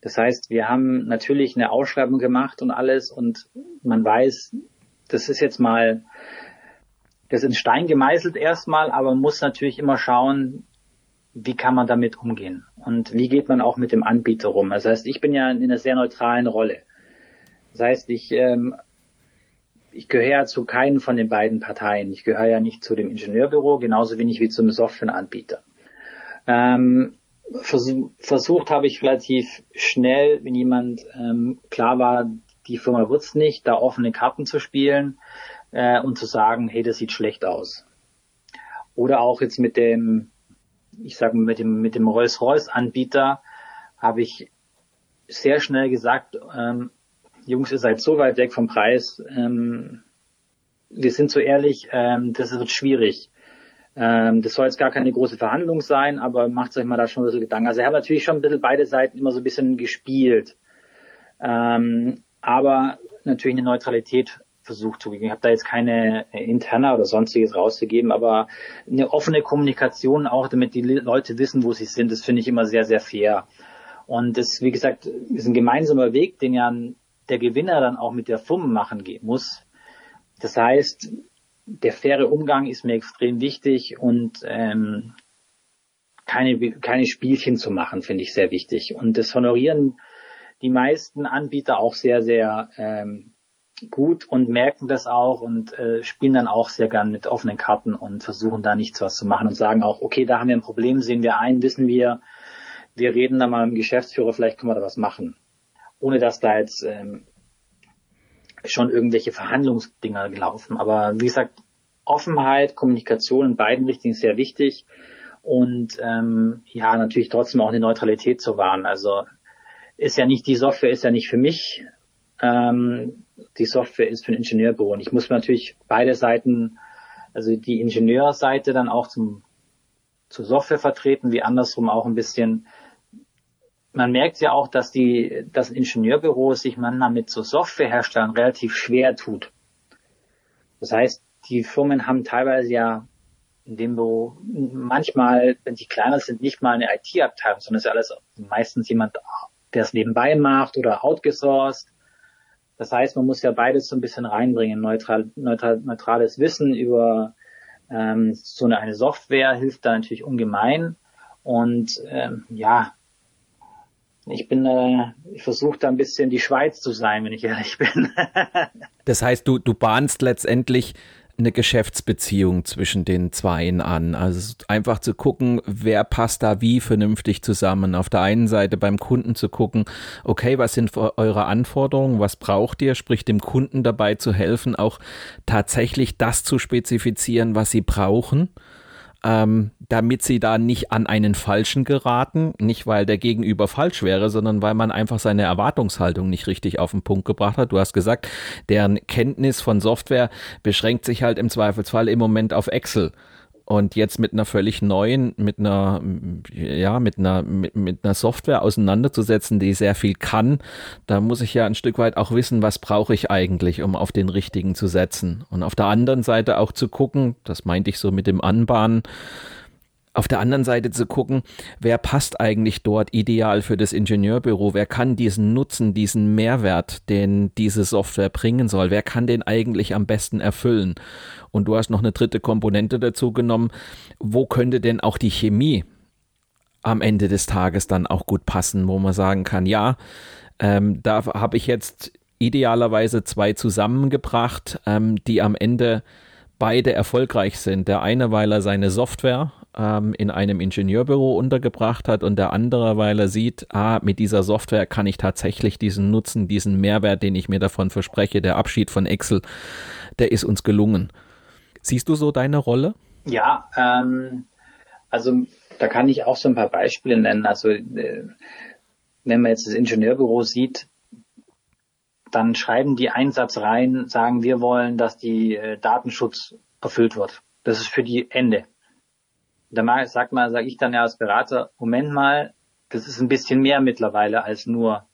Das heißt, wir haben natürlich eine Ausschreibung gemacht und alles und man weiß, das ist jetzt mal, das ist in Stein gemeißelt erstmal, aber man muss natürlich immer schauen, wie kann man damit umgehen und wie geht man auch mit dem Anbieter rum. Das heißt, ich bin ja in einer sehr neutralen Rolle. Das heißt, ich ähm, ich gehöre ja zu keinen von den beiden Parteien. Ich gehöre ja nicht zu dem Ingenieurbüro, genauso wenig wie zum Softwareanbieter. Ähm, vers versucht habe ich relativ schnell, wenn jemand ähm, klar war, die Firma wird's nicht, da offene Karten zu spielen äh, und zu sagen, hey, das sieht schlecht aus. Oder auch jetzt mit dem, ich sage mit dem mit dem Rolls-Royce-Anbieter habe ich sehr schnell gesagt, ähm, Jungs, ihr seid so weit weg vom Preis, ähm, wir sind so ehrlich, ähm, das wird schwierig. Ähm, das soll jetzt gar keine große Verhandlung sein, aber macht euch mal da schon ein bisschen Gedanken. Also ich habe natürlich schon ein bisschen beide Seiten immer so ein bisschen gespielt. Ähm, aber natürlich eine Neutralität versucht zu geben. Ich habe da jetzt keine interner oder sonstiges rauszugeben, aber eine offene Kommunikation auch, damit die Leute wissen, wo sie sind, das finde ich immer sehr, sehr fair. Und das, wie gesagt, ist ein gemeinsamer Weg, den ja der Gewinner dann auch mit der Firma machen muss. Das heißt, der faire Umgang ist mir extrem wichtig und ähm, keine, keine Spielchen zu machen, finde ich sehr wichtig. Und das honorieren die meisten Anbieter auch sehr, sehr ähm, gut und merken das auch und äh, spielen dann auch sehr gern mit offenen Karten und versuchen da nichts was zu machen und sagen auch, okay, da haben wir ein Problem, sehen wir ein, wissen wir, wir reden da mal mit dem Geschäftsführer, vielleicht können wir da was machen. Ohne dass da jetzt ähm, schon irgendwelche Verhandlungsdinger gelaufen. Aber wie gesagt, Offenheit, Kommunikation in beiden Richtungen ist sehr wichtig. Und ähm, ja, natürlich trotzdem auch eine Neutralität zu wahren. Also ist ja nicht, die Software ist ja nicht für mich. Ähm, die Software ist für ein Ingenieurbüro. Und ich muss natürlich beide Seiten, also die Ingenieurseite dann auch zum, zur Software vertreten, wie andersrum auch ein bisschen man merkt ja auch, dass die, das Ingenieurbüro sich manchmal mit so Softwareherstellern relativ schwer tut. Das heißt, die Firmen haben teilweise ja in dem Büro manchmal, wenn sie kleiner sind, nicht mal eine IT-Abteilung, sondern es ist alles meistens jemand, der es nebenbei macht oder outgesourced. Das heißt, man muss ja beides so ein bisschen reinbringen. Neutral, neutral, neutrales Wissen über ähm, so eine, eine Software hilft da natürlich ungemein. Und ähm, ja, ich bin, äh, ich versuche da ein bisschen die Schweiz zu sein, wenn ich ehrlich bin. das heißt, du, du bahnst letztendlich eine Geschäftsbeziehung zwischen den Zweien an. Also einfach zu gucken, wer passt da wie vernünftig zusammen. Auf der einen Seite beim Kunden zu gucken, okay, was sind eure Anforderungen, was braucht ihr, sprich dem Kunden dabei zu helfen, auch tatsächlich das zu spezifizieren, was sie brauchen ähm, damit sie da nicht an einen Falschen geraten. Nicht, weil der Gegenüber falsch wäre, sondern weil man einfach seine Erwartungshaltung nicht richtig auf den Punkt gebracht hat. Du hast gesagt, deren Kenntnis von Software beschränkt sich halt im Zweifelsfall im Moment auf Excel. Und jetzt mit einer völlig neuen, mit einer, ja, mit einer, mit, mit einer Software auseinanderzusetzen, die sehr viel kann, da muss ich ja ein Stück weit auch wissen, was brauche ich eigentlich, um auf den richtigen zu setzen. Und auf der anderen Seite auch zu gucken, das meinte ich so mit dem Anbahnen, auf der anderen Seite zu gucken, wer passt eigentlich dort ideal für das Ingenieurbüro, wer kann diesen Nutzen, diesen Mehrwert, den diese Software bringen soll, wer kann den eigentlich am besten erfüllen. Und du hast noch eine dritte Komponente dazu genommen, wo könnte denn auch die Chemie am Ende des Tages dann auch gut passen, wo man sagen kann, ja, ähm, da habe ich jetzt idealerweise zwei zusammengebracht, ähm, die am Ende beide erfolgreich sind. Der eine, weil er seine Software ähm, in einem Ingenieurbüro untergebracht hat und der andere, weil er sieht, ah, mit dieser Software kann ich tatsächlich diesen Nutzen, diesen Mehrwert, den ich mir davon verspreche, der Abschied von Excel, der ist uns gelungen. Siehst du so deine Rolle? Ja, ähm, also da kann ich auch so ein paar Beispiele nennen. Also äh, wenn man jetzt das Ingenieurbüro sieht, dann schreiben die Einsatz rein, sagen, wir wollen, dass die äh, Datenschutz erfüllt wird. Das ist für die Ende. Da sagt man, sage ich dann ja als Berater, Moment mal, das ist ein bisschen mehr mittlerweile als nur.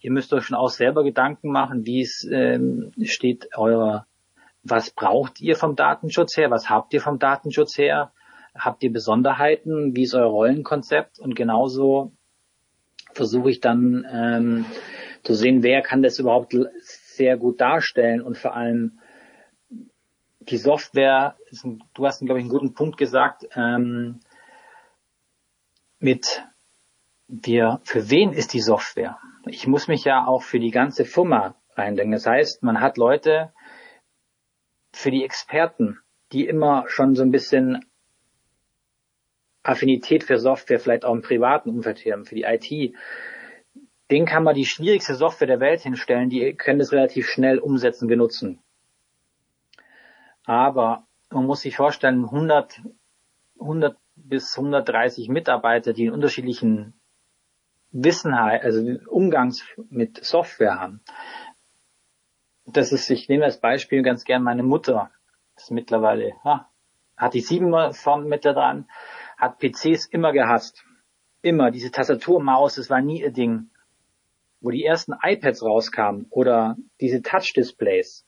Ihr müsst euch schon auch selber Gedanken machen, wie es ähm, steht eurer, was braucht ihr vom Datenschutz her, was habt ihr vom Datenschutz her, habt ihr Besonderheiten, wie ist euer Rollenkonzept und genauso versuche ich dann ähm, zu sehen, wer kann das überhaupt sehr gut darstellen und vor allem die Software, ein, du hast, glaube ich, einen guten Punkt gesagt, ähm, mit wir, für wen ist die Software? Ich muss mich ja auch für die ganze Firma reindenken. Das heißt, man hat Leute für die Experten, die immer schon so ein bisschen Affinität für Software, vielleicht auch im privaten Umfeld haben, für die IT, den kann man die schwierigste Software der Welt hinstellen, die können das relativ schnell umsetzen, benutzen. Aber man muss sich vorstellen, 100, 100 bis 130 Mitarbeiter, die in unterschiedlichen Wissenheit, also Umgangs mit Software haben. Das ist, ich nehme als Beispiel ganz gern meine Mutter. Das ist mittlerweile, ha, hat die sieben vorne mit da dran, hat PCs immer gehasst. Immer. Diese Tastaturmaus, das war nie ihr Ding. Wo die ersten iPads rauskamen oder diese Touch-Displays,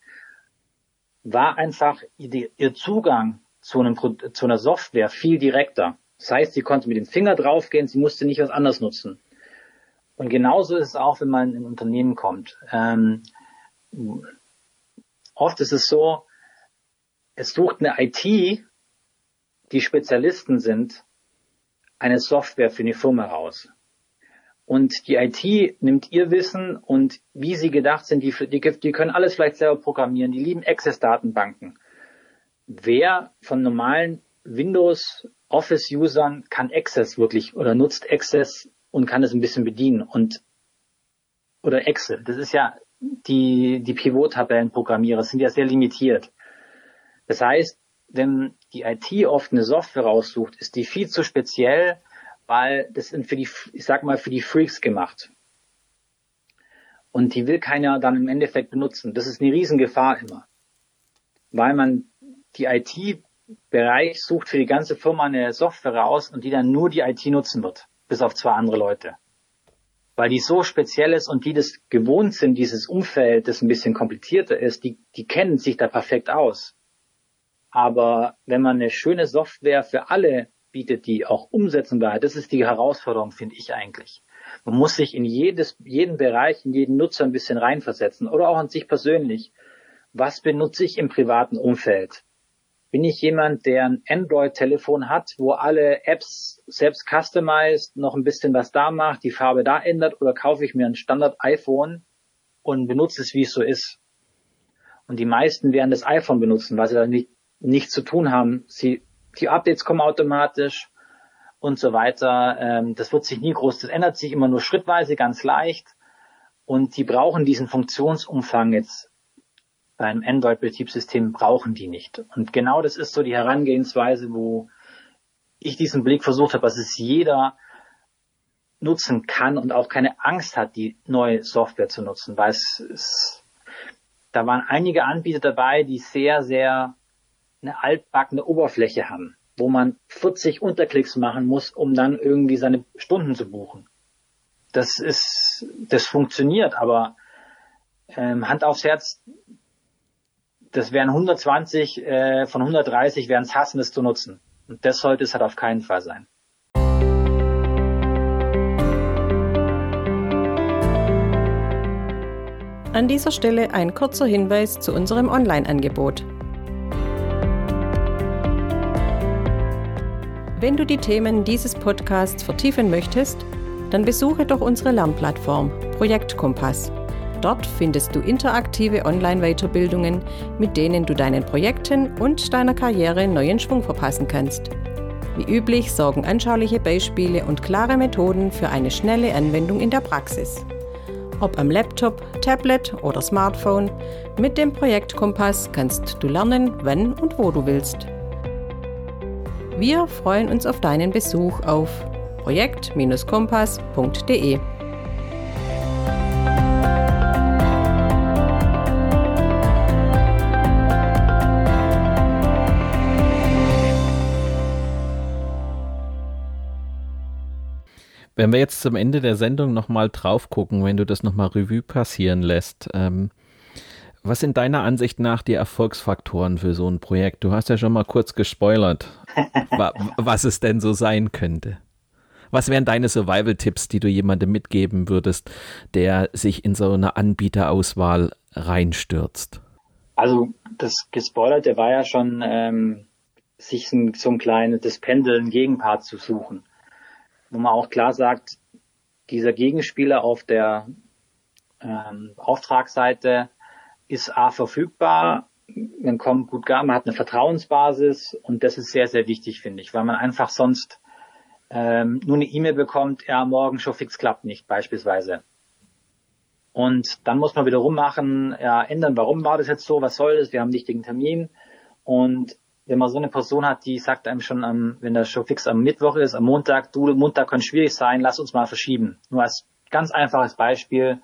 war einfach ihr Zugang zu, einem, zu einer Software viel direkter. Das heißt, sie konnte mit dem Finger draufgehen, sie musste nicht was anderes nutzen. Und genauso ist es auch, wenn man in ein Unternehmen kommt. Ähm, oft ist es so, es sucht eine IT, die Spezialisten sind, eine Software für eine Firma raus. Und die IT nimmt ihr Wissen und wie sie gedacht sind, die, die, die können alles vielleicht selber programmieren, die lieben Access-Datenbanken. Wer von normalen Windows Office-Usern kann Access wirklich oder nutzt Access und kann es ein bisschen bedienen und oder Excel. Das ist ja die, die Pivot-Tabellenprogrammierer sind ja sehr limitiert. Das heißt, wenn die IT oft eine Software raussucht, ist die viel zu speziell, weil das sind für die, ich sag mal, für die Freaks gemacht. Und die will keiner dann im Endeffekt benutzen. Das ist eine Riesengefahr immer. Weil man die IT-Bereich sucht für die ganze Firma eine Software raus und die dann nur die IT nutzen wird. Bis auf zwei andere Leute. Weil die so speziell ist und die das gewohnt sind, dieses Umfeld, das ein bisschen komplizierter ist, die, die kennen sich da perfekt aus. Aber wenn man eine schöne Software für alle bietet, die auch umsetzbar, das ist die Herausforderung, finde ich eigentlich. Man muss sich in jedes, jeden Bereich, in jeden Nutzer ein bisschen reinversetzen oder auch an sich persönlich. Was benutze ich im privaten Umfeld? Bin ich jemand, der ein Android-Telefon hat, wo alle Apps selbst customized, noch ein bisschen was da macht, die Farbe da ändert, oder kaufe ich mir ein Standard-iPhone und benutze es, wie es so ist? Und die meisten werden das iPhone benutzen, weil sie da nicht nichts zu tun haben. Sie, die Updates kommen automatisch und so weiter. Ähm, das wird sich nie groß, das ändert sich immer nur schrittweise, ganz leicht. Und die brauchen diesen Funktionsumfang jetzt beim Android-Betriebssystem brauchen die nicht. Und genau das ist so die Herangehensweise, wo ich diesen Blick versucht habe, dass es jeder nutzen kann und auch keine Angst hat, die neue Software zu nutzen, weil es, es da waren einige Anbieter dabei, die sehr, sehr eine altbackene Oberfläche haben, wo man 40 Unterklicks machen muss, um dann irgendwie seine Stunden zu buchen. Das ist, das funktioniert, aber ähm, Hand aufs Herz, das wären 120 äh, von 130 wären es hassen, es zu nutzen. Und das sollte es halt auf keinen Fall sein. An dieser Stelle ein kurzer Hinweis zu unserem Online-Angebot. Wenn du die Themen dieses Podcasts vertiefen möchtest, dann besuche doch unsere Lernplattform Projekt Kompass. Dort findest du interaktive Online-Weiterbildungen, mit denen du deinen Projekten und deiner Karriere neuen Schwung verpassen kannst. Wie üblich sorgen anschauliche Beispiele und klare Methoden für eine schnelle Anwendung in der Praxis. Ob am Laptop, Tablet oder Smartphone, mit dem Projekt Kompass kannst du lernen, wann und wo du willst. Wir freuen uns auf deinen Besuch auf projekt-kompass.de. Wenn wir jetzt zum Ende der Sendung nochmal drauf gucken, wenn du das nochmal Revue passieren lässt, ähm, was sind deiner Ansicht nach die Erfolgsfaktoren für so ein Projekt? Du hast ja schon mal kurz gespoilert, was es denn so sein könnte. Was wären deine Survival-Tipps, die du jemandem mitgeben würdest, der sich in so eine Anbieterauswahl reinstürzt? Also das Gespoilerte war ja schon, ähm, sich so ein, so ein kleines, das Pendeln Gegenpart zu suchen. Wo man auch klar sagt, dieser Gegenspieler auf der ähm, Auftragsseite ist A verfügbar, man kommt gut gar, man hat eine Vertrauensbasis und das ist sehr, sehr wichtig, finde ich, weil man einfach sonst ähm, nur eine E-Mail bekommt, ja, morgen schon fix klappt nicht, beispielsweise. Und dann muss man wieder rummachen, ja, ändern, warum war das jetzt so, was soll das, wir haben einen wichtigen Termin. Und wenn man so eine Person hat, die sagt einem schon, am, wenn das schon fix am Mittwoch ist, am Montag, du, Montag kann schwierig sein, lass uns mal verschieben. Nur als ganz einfaches Beispiel.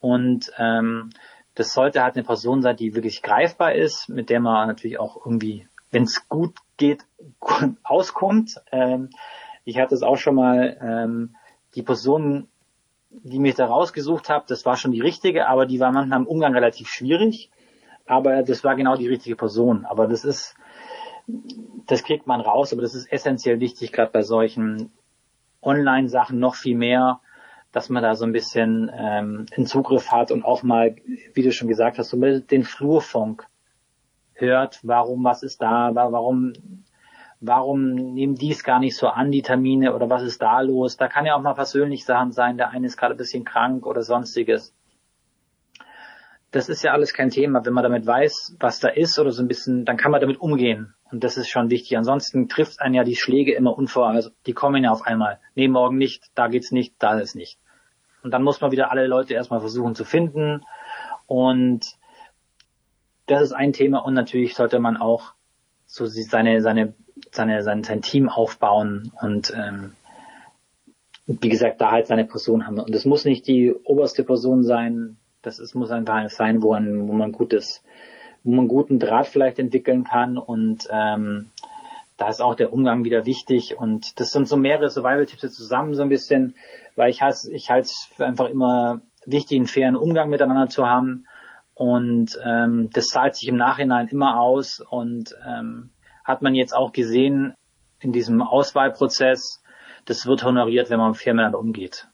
Und ähm, das sollte halt eine Person sein, die wirklich greifbar ist, mit der man natürlich auch irgendwie, wenn es gut geht, auskommt. Ähm, ich hatte es auch schon mal, ähm, die Person, die mich da rausgesucht habe, das war schon die richtige, aber die war manchmal im Umgang relativ schwierig. Aber das war genau die richtige Person. Aber das ist, das kriegt man raus, aber das ist essentiell wichtig, gerade bei solchen Online-Sachen noch viel mehr, dass man da so ein bisschen ähm, einen Zugriff hat und auch mal, wie du schon gesagt hast, so den Flurfunk hört, warum, was ist da, warum, warum nehmen die es gar nicht so an, die Termine, oder was ist da los? Da kann ja auch mal persönlich Sachen sein, der eine ist gerade ein bisschen krank oder sonstiges. Das ist ja alles kein Thema. Wenn man damit weiß, was da ist oder so ein bisschen, dann kann man damit umgehen. Und das ist schon wichtig. Ansonsten trifft einen ja die Schläge immer unvor. Also die kommen ja auf einmal. Nee, morgen nicht, da geht's nicht, da ist nicht. Und dann muss man wieder alle Leute erstmal versuchen zu finden. Und das ist ein Thema. Und natürlich sollte man auch so seine, seine, seine, sein, sein Team aufbauen und ähm, wie gesagt, da halt seine Person haben. Und es muss nicht die oberste Person sein. Das ist, muss einfach sein, wo man, wo man gutes wo man guten Draht vielleicht entwickeln kann und ähm, da ist auch der Umgang wieder wichtig und das sind so mehrere Survival-Tipps zusammen so ein bisschen, weil ich halte ich halte es für einfach immer wichtig, einen fairen Umgang miteinander zu haben und ähm, das zahlt sich im Nachhinein immer aus und ähm, hat man jetzt auch gesehen in diesem Auswahlprozess, das wird honoriert, wenn man fair miteinander umgeht.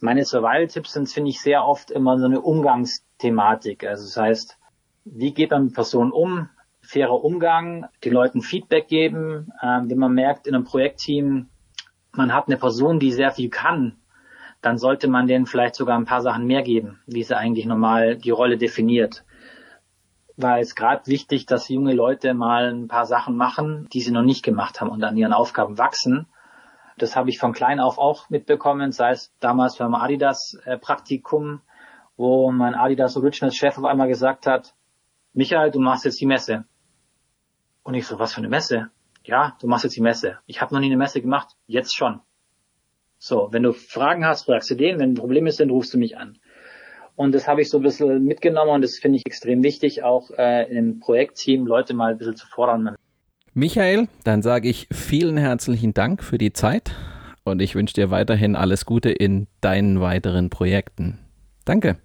Meine Survival-Tipps sind, finde ich, sehr oft immer so eine Umgangsthematik. Also das heißt, wie geht man mit Personen um? Fairer Umgang, den Leuten Feedback geben. Ähm, wenn man merkt in einem Projektteam, man hat eine Person, die sehr viel kann, dann sollte man denen vielleicht sogar ein paar Sachen mehr geben, wie sie eigentlich normal die Rolle definiert. Weil es gerade wichtig, dass junge Leute mal ein paar Sachen machen, die sie noch nicht gemacht haben und an ihren Aufgaben wachsen. Das habe ich von klein auf auch mitbekommen, sei es damals beim Adidas äh, Praktikum, wo mein Adidas Originals Chef auf einmal gesagt hat, Michael, du machst jetzt die Messe. Und ich so, was für eine Messe? Ja, du machst jetzt die Messe. Ich habe noch nie eine Messe gemacht, jetzt schon. So, wenn du Fragen hast, fragst du den, wenn ein Problem ist, dann rufst du mich an. Und das habe ich so ein bisschen mitgenommen und das finde ich extrem wichtig, auch äh, im Projektteam Leute mal ein bisschen zu fordern. Michael, dann sage ich vielen herzlichen Dank für die Zeit und ich wünsche dir weiterhin alles Gute in deinen weiteren Projekten. Danke.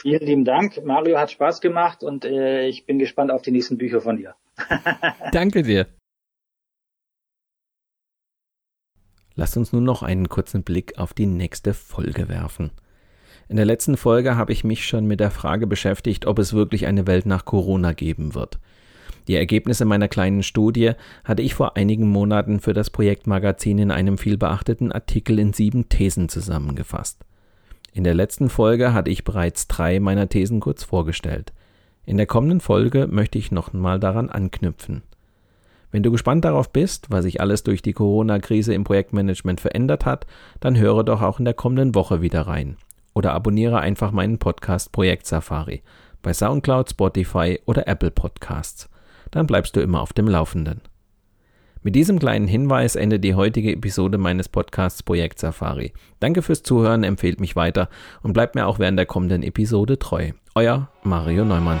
Vielen lieben Dank. Mario hat Spaß gemacht und äh, ich bin gespannt auf die nächsten Bücher von dir. Danke dir. Lasst uns nun noch einen kurzen Blick auf die nächste Folge werfen. In der letzten Folge habe ich mich schon mit der Frage beschäftigt, ob es wirklich eine Welt nach Corona geben wird. Die Ergebnisse meiner kleinen Studie hatte ich vor einigen Monaten für das Projektmagazin in einem vielbeachteten Artikel in sieben Thesen zusammengefasst. In der letzten Folge hatte ich bereits drei meiner Thesen kurz vorgestellt. In der kommenden Folge möchte ich nochmal daran anknüpfen. Wenn du gespannt darauf bist, was sich alles durch die Corona-Krise im Projektmanagement verändert hat, dann höre doch auch in der kommenden Woche wieder rein. Oder abonniere einfach meinen Podcast Projekt Safari bei SoundCloud, Spotify oder Apple Podcasts. Dann bleibst du immer auf dem Laufenden. Mit diesem kleinen Hinweis endet die heutige Episode meines Podcasts Projekt Safari. Danke fürs Zuhören, empfehlt mich weiter und bleibt mir auch während der kommenden Episode treu. Euer Mario Neumann.